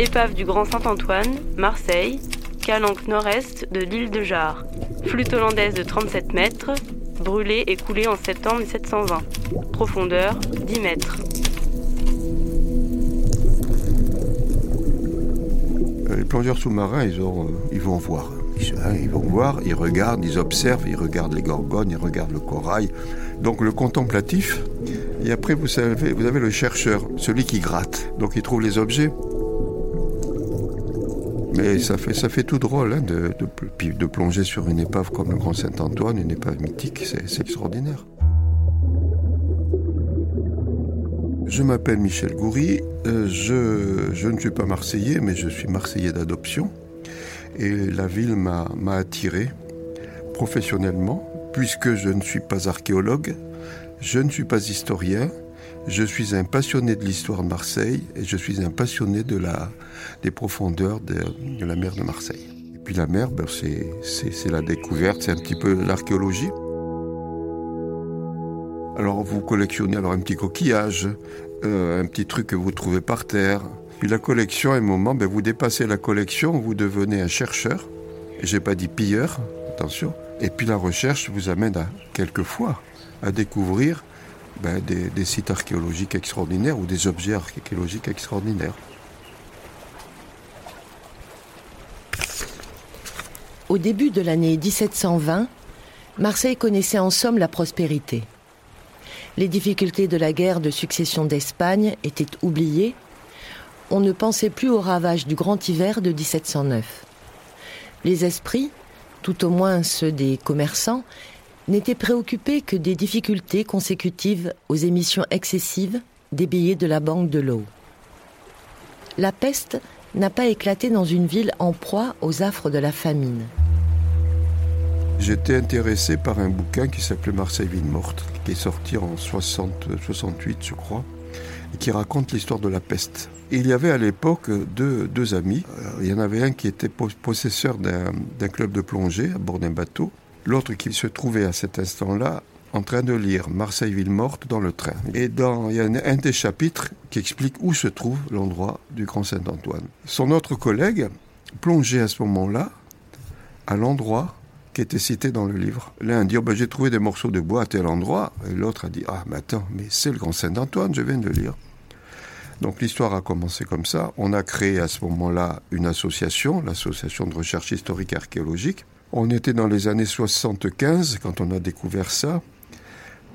Épave du Grand Saint-Antoine, Marseille, calanque nord-est de l'île de Jarre. Flûte hollandaise de 37 mètres, brûlée et coulée en septembre 1720. Profondeur 10 mètres. Les plongeurs sous-marins, ils, euh, vont voir. Ils, ils vont voir, ils regardent, ils observent, ils regardent les gorgones, ils regardent le corail. Donc le contemplatif. Et après, vous avez le chercheur, celui qui gratte. Donc il trouve les objets. Mais ça fait, tout drôle hein, de, plonger sur une épave comme le Grand Saint-Antoine, une épave mythique, c'est extraordinaire. Je m'appelle Michel Goury, euh, je, je, ne suis pas marseillais, mais je suis marseillais d'adoption. Et la ville m'a attiré professionnellement, puisque je ne suis pas archéologue, je ne suis pas historien, je suis un passionné de l'histoire de Marseille et je suis un passionné de la, des profondeurs de, la mer de Marseille. Et puis la mer, ben c'est la découverte, c'est un petit peu l'archéologie. Alors vous collectionnez alors un petit coquillage, euh, un petit truc que vous trouvez par terre. Puis la collection, à un moment, ben vous dépassez la collection, vous devenez un chercheur. J'ai pas dit pilleur, attention. Et puis la recherche vous amène à quelquefois à découvrir ben, des, des, sites archéologiques extraordinaires ou des objets archéologiques extraordinaires. Au début de l'année 1720, Marseille connaissait en somme la prospérité. Les difficultés de la guerre de succession d'Espagne étaient oubliées. On ne pensait plus aux ravages du grand hiver de 1709. Les esprits, tout au moins ceux des commerçants, n'étaient préoccupés que des difficultés consécutives aux émissions excessives des billets de la Banque de l'eau. La peste n'a pas éclaté dans une ville en proie aux affres de la famine. J'étais intéressé par un bouquin qui s'appelait Marseille ville morte, qui est sorti en 60, 68 je crois, et qui raconte l'histoire de la peste. Il y avait à l'époque deux, deux, amis. Il y en avait un qui était possesseur d'un club de plongée à bord d'un bateau, l'autre qui se trouvait à cet instant-là en train de lire Marseille ville morte dans le train. Et dans, il y a un, des chapitres qui explique où se trouve l'endroit du Grand Saint-Antoine. Son autre collègue plongeait à ce moment-là à l'endroit qui était cité dans le livre. L'un dit oh, ben, j'ai trouvé des morceaux de bois à tel endroit, et l'autre a dit ah mais attends mais c'est le Grand Saint-Antoine, je viens de lire. Donc l'histoire a commencé comme ça. On a créé à ce moment-là une association, l'association de recherche historique archéologique. On était dans les années 75 quand on a découvert ça.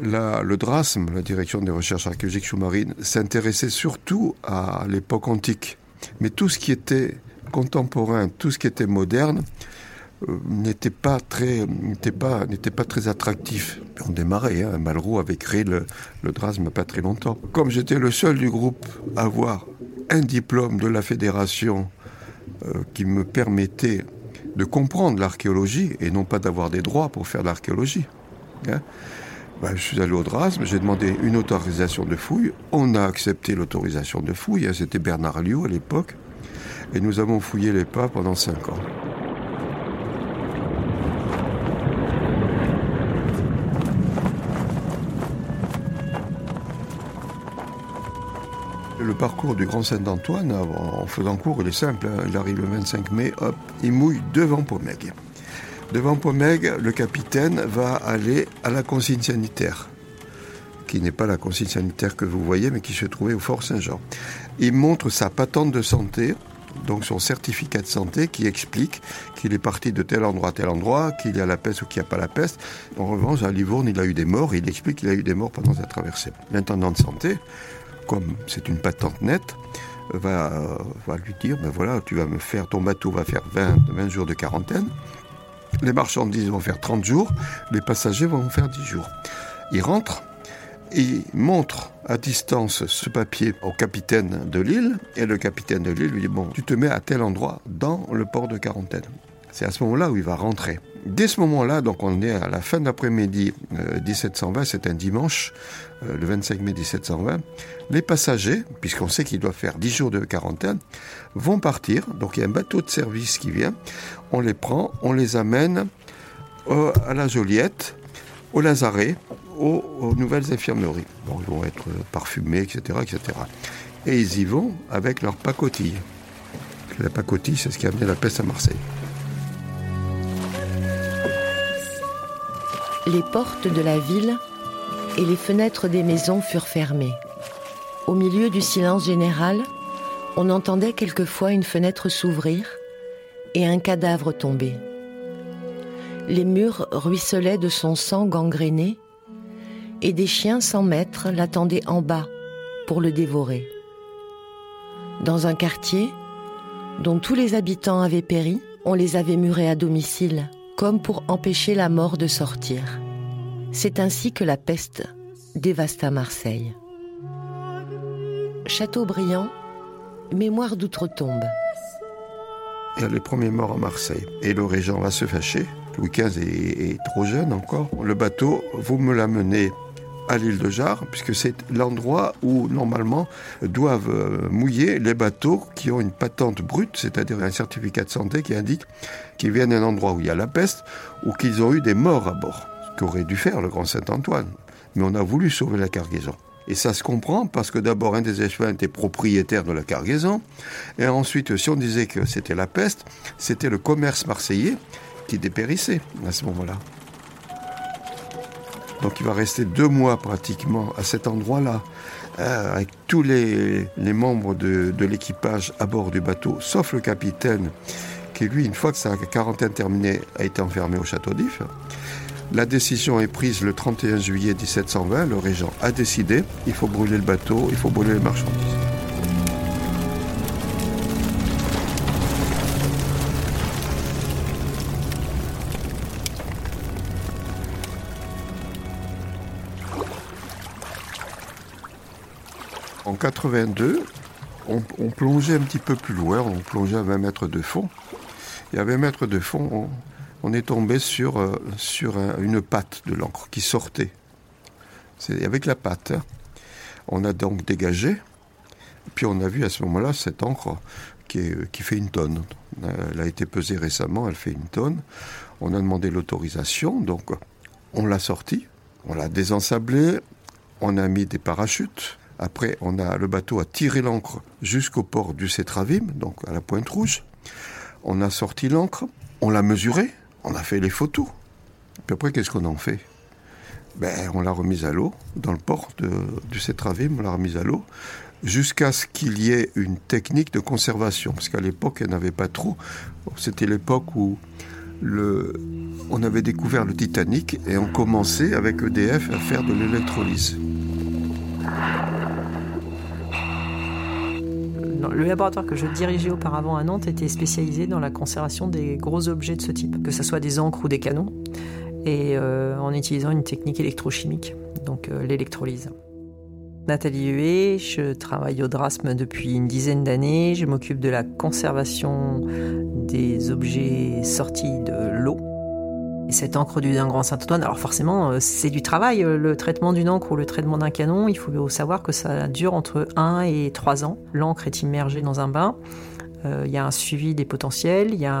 La, le DRASM, la Direction des recherches archéologiques sous-marines, s'intéressait surtout à l'époque antique. Mais tout ce qui était contemporain, tout ce qui était moderne, euh, n'était pas très n'était pas n'était pas très attractif. On démarrait, hein, Malraux avait créé le, le DRASM pas très longtemps. Comme j'étais le seul du groupe à avoir un diplôme de la fédération euh, qui me permettait de comprendre l'archéologie et non pas d'avoir des droits pour faire l'archéologie. Hein ben, je suis allé au DRASM, j'ai demandé une autorisation de fouille. On a accepté l'autorisation de fouille. Hein, C'était Bernard Liu à l'époque. Et nous avons fouillé les pas pendant cinq ans. Le parcours du Grand Saint-Antoine, en faisant court, il est simple. Hein. Il arrive le 25 mai, hop, il mouille devant Pomègue. Devant Pomègue, le capitaine va aller à la consigne sanitaire, qui n'est pas la consigne sanitaire que vous voyez, mais qui se trouvait au Fort Saint-Jean. Il montre sa patente de santé, donc son certificat de santé qui explique qu'il est parti de tel endroit à tel endroit, qu'il y a la peste ou qu'il n'y a pas la peste. En revanche, à Livourne, il a eu des morts, il explique qu'il a eu des morts pendant sa traversée. L'intendant de santé, comme c'est une patente nette, va, va lui dire, ben voilà, tu vas me faire, ton bateau va faire 20, 20 jours de quarantaine, les marchandises vont faire 30 jours, les passagers vont faire 10 jours. Il rentre, il montre à distance ce papier au capitaine de l'île, et le capitaine de l'île lui dit, bon, tu te mets à tel endroit dans le port de quarantaine. C'est à ce moment-là où il va rentrer. Dès ce moment-là, donc on est à la fin d'après-midi 1720, euh, c'est un dimanche, euh, le 25 mai 1720, les passagers, puisqu'on sait qu'ils doivent faire 10 jours de quarantaine, vont partir. Donc il y a un bateau de service qui vient, on les prend, on les amène à la Joliette, au Lazaret, aux, nouvelles infirmeries. Bon, ils vont être parfumés, etc., etc. Et ils y vont avec leur pacotille. La pacotille, c'est ce qui a amené la peste à Marseille. Les portes de la ville et les fenêtres des maisons furent fermées. Au milieu du silence général, on entendait quelquefois une fenêtre s'ouvrir et un cadavre tomber. Les murs ruisselaient de son sang gangréné et des chiens sans maître l'attendaient en bas pour le dévorer. Dans un quartier dont tous les habitants avaient péri, on les avait murés à domicile comme pour empêcher la mort de sortir. C'est ainsi que la peste dévasta Marseille. Châteaubriand, mémoire d'outre-tombe. Il y a les premiers morts à Marseille et le régent va se fâcher. Louis XV est, trop jeune encore. Le bateau, vous me l'amenez à l'île de Jarre, puisque c'est l'endroit où normalement doivent euh, mouiller les bateaux qui ont une patente brute, c'est-à-dire un certificat de santé qui indique qu'ils viennent d'un endroit où il y a la peste ou qu'ils ont eu des morts à bord, ce qu'aurait dû faire le Grand Saint-Antoine. Mais on a voulu sauver la cargaison. Et ça se comprend parce que d'abord un des échevins était propriétaire de la cargaison, et ensuite si on disait que c'était la peste, c'était le commerce marseillais qui dépérissait à ce moment-là. Donc il va rester deux mois pratiquement à cet endroit-là, euh, avec tous les, membres de, l'équipage à bord du bateau, sauf le capitaine, qui lui, une fois que sa quarantaine terminée, a été enfermé au château d'If. La décision est prise le 31 juillet 1720. Le régent a décidé, il faut brûler le bateau, il faut brûler les marchandises. En 82, on, plongeait un petit peu plus loin, on plongeait à 20 mètres de fond. Et à 20 mètres de fond, on, est tombé sur, euh, une patte de l'encre qui sortait. C'est avec la patte. Hein. On a donc dégagé, puis on a vu à ce moment-là cette encre qui, qui, fait une tonne. Elle a été pesée récemment, elle fait une tonne. On a demandé l'autorisation, donc on l'a sortie, on l'a désensablée, on a mis des parachutes, après, on a le bateau a tiré l'ancre jusqu'au port du Cétravim, donc à la Pointe Rouge. On a sorti l'ancre, on l'a mesuré, on a fait les photos. Puis après, qu'est-ce qu'on en fait? Ben, On l'a remise à l'eau, dans le port du Cétravim, on l'a remise à l'eau, jusqu'à ce qu'il y ait une technique de conservation. Parce qu'à l'époque, elle n'avait pas trop. C'était l'époque où on avait découvert le Titanic et on commençait avec EDF à faire de l'électrolyse. Le laboratoire que je dirigeais auparavant à Nantes était spécialisé dans la conservation des gros objets de ce type, que ce soit des encres ou des canons, et euh, en utilisant une technique électrochimique, donc euh, l'électrolyse. Nathalie Huet, je travaille au Drasme depuis une dizaine d'années. Je m'occupe de la conservation des objets sortis de l'eau et cette encre du d'un grand Saint-Antoine, alors forcément, euh, c'est du travail. Euh, le traitement d'une encre ou le traitement d'un canon, il faut savoir que ça dure entre 1 et 3 ans. L'encre est immergée dans un bain. Euh, il y a un suivi des potentiels, il y a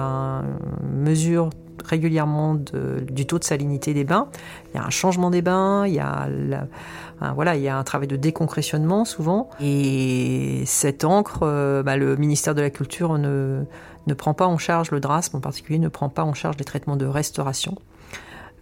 une mesure régulièrement du taux de salinité des bains. Il y a un changement des bains, il y a un, voilà, il y a un travail de déconcressionnement souvent. Et cette encre, bah, le ministère de la Culture ne, ne prend pas en charge, le DRASM en particulier, ne prend pas en charge les traitements de restauration.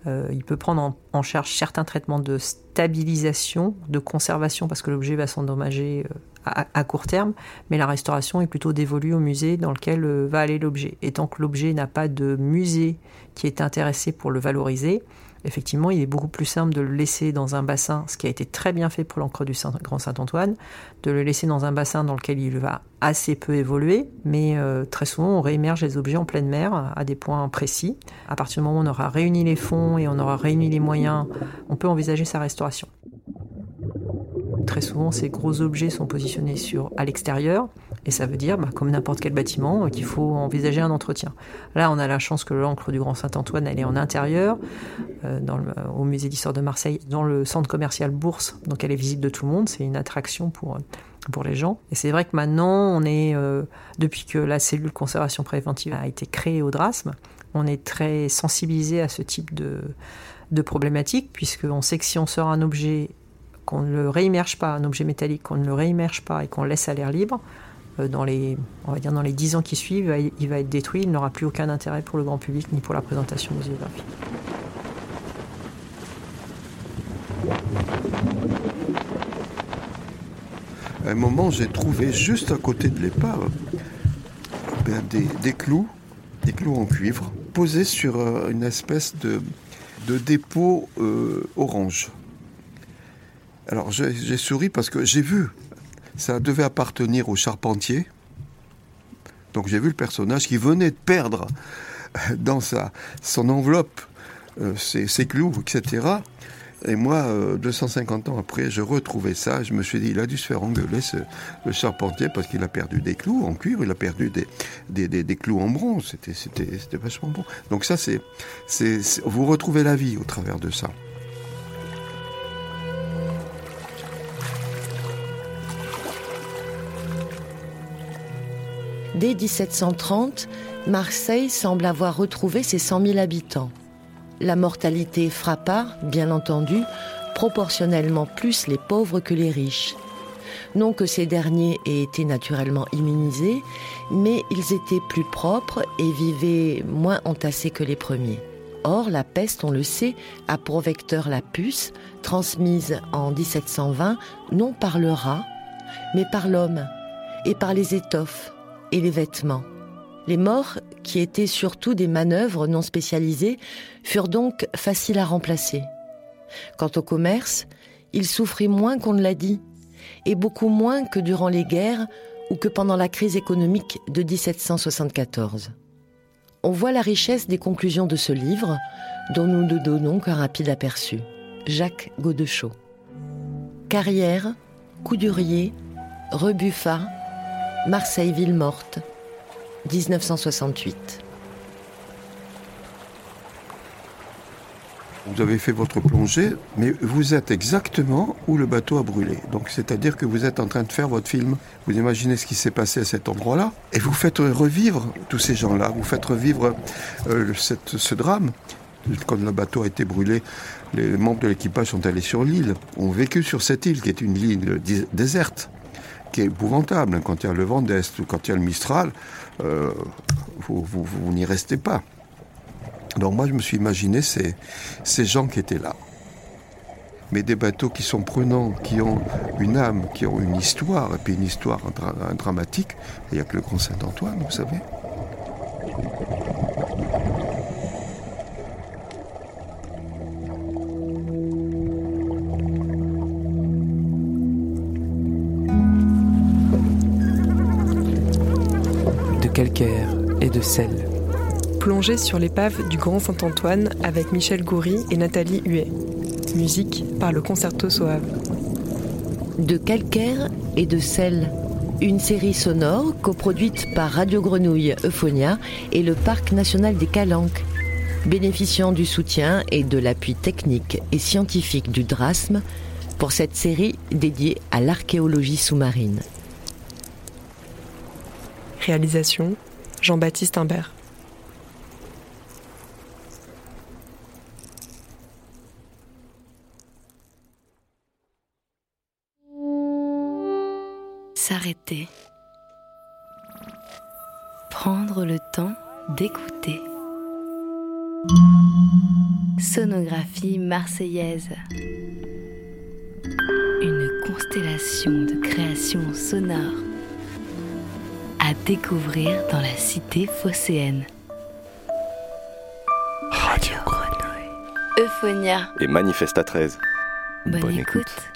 Euh, il peut prendre en, charge certains traitements de stabilisation, de conservation, parce que l'objet va s'endommager euh, à, court terme, mais la restauration est plutôt dévolue au musée dans lequel euh, va aller l'objet. Et tant que l'objet n'a pas de musée qui est intéressé pour le valoriser, effectivement, il est beaucoup plus simple de le laisser dans un bassin, ce qui a été très bien fait pour l'encre du Grand Saint-Antoine, de le laisser dans un bassin dans lequel il va assez peu évoluer, mais euh, très souvent on réémerge les objets en pleine mer à des points précis. À partir du moment où on aura réuni les fonds et on aura réuni les moyens, on peut envisager sa restauration. Très souvent, ces gros objets sont positionnés sur, à l'extérieur, et ça veut dire, bah, comme n'importe quel bâtiment, qu'il faut envisager un entretien. Là, on a la chance que l'encre du Grand Saint-Antoine, elle est en intérieur, euh, au musée d'histoire de Marseille, dans le centre commercial Bourse, donc elle est visible de tout le monde, c'est une attraction pour, pour les gens. Et c'est vrai que maintenant, on est, euh, depuis que la cellule conservation préventive a été créée au DRASM, on est très sensibilisé à ce type de, de problématique, puisqu'on sait que si on sort un objet qu'on ne le réimmerge pas, un objet métallique, qu'on ne le réimmerge pas et qu'on laisse à l'air libre, euh, dans les, on va dire dans les 10 ans qui suivent, il va être détruit, il n'aura plus aucun intérêt pour le grand public ni pour la présentation muséographique. À un moment, j'ai trouvé juste à côté de l'épave ben, des, clous, des clous en cuivre, posés sur euh, une espèce de, dépôt euh, orange. Alors j'ai souri parce que j'ai vu, ça devait appartenir au charpentier. Donc j'ai vu le personnage qui venait de perdre dans sa, son enveloppe euh, ses, clous, etc. Et moi, 250 euh, ans après, je retrouvais ça. Je me suis dit, il a dû se faire engueuler, ce, le charpentier, parce qu'il a perdu des clous en cuivre, il a perdu des, clous en bronze. C'était, vachement bon. Donc ça, c'est, vous retrouvez la vie au travers de ça. Dès 1730, Marseille semble avoir retrouvé ses 100 000 habitants. La mortalité frappa, bien entendu, proportionnellement plus les pauvres que les riches. Non que ces derniers aient été naturellement immunisés, mais ils étaient plus propres et vivaient moins entassés que les premiers. Or, la peste, on le sait, a pour vecteur la puce, transmise en 1720 non par le rat, mais par l'homme et par les étoffes, et les vêtements. Les morts, qui étaient surtout des manœuvres non spécialisées, furent donc faciles à remplacer. Quant au commerce, il souffrit moins qu'on ne l'a dit, et beaucoup moins que durant les guerres ou que pendant la crise économique de 1774. On voit la richesse des conclusions de ce livre, dont nous ne donnons qu'un rapide aperçu. Jacques Godechaux. Carrière, Coudurier, Rebuffat, Marseille ville morte, 1968. Vous avez fait votre plongée, mais vous êtes exactement où le bateau a brûlé. Donc, c'est-à-dire que vous êtes en train de faire votre film. Vous imaginez ce qui s'est passé à cet endroit-là, et vous faites revivre tous ces gens-là. Vous faites revivre euh, ce drame. Quand le bateau a été brûlé, les membres de l'équipage sont allés sur l'île, ont vécu sur cette île qui est une île déserte qui est épouvantable. Quand il y a le vent d'Est ou quand il y a le Mistral, euh, vous, n'y restez pas. Donc moi, je me suis imaginé ces, ces gens qui étaient là. Mais des bateaux qui sont prenants, qui ont une âme, qui ont une histoire, et puis une histoire dramatique. Il n'y a que le Grand Saint-Antoine, vous savez. De sel. Plongée sur l'épave du Grand Saint-Antoine avec Michel Goury et Nathalie Huet. Musique par le Concerto Soave. De calcaire et de sel. Une série sonore coproduite par Radio Grenouille Euphonia et le Parc national des Calanques, bénéficiant du soutien et de l'appui technique et scientifique du DRASM pour cette série dédiée à l'archéologie sous-marine. Réalisation Jean-Baptiste Imbert. S'arrêter. Prendre le temps d'écouter. Sonographie marseillaise. Une constellation de créations sonores à découvrir dans la cité phocéenne. Radio Euphonia. Et Manifesta 13. Bonne, Bonne écoute. écoute.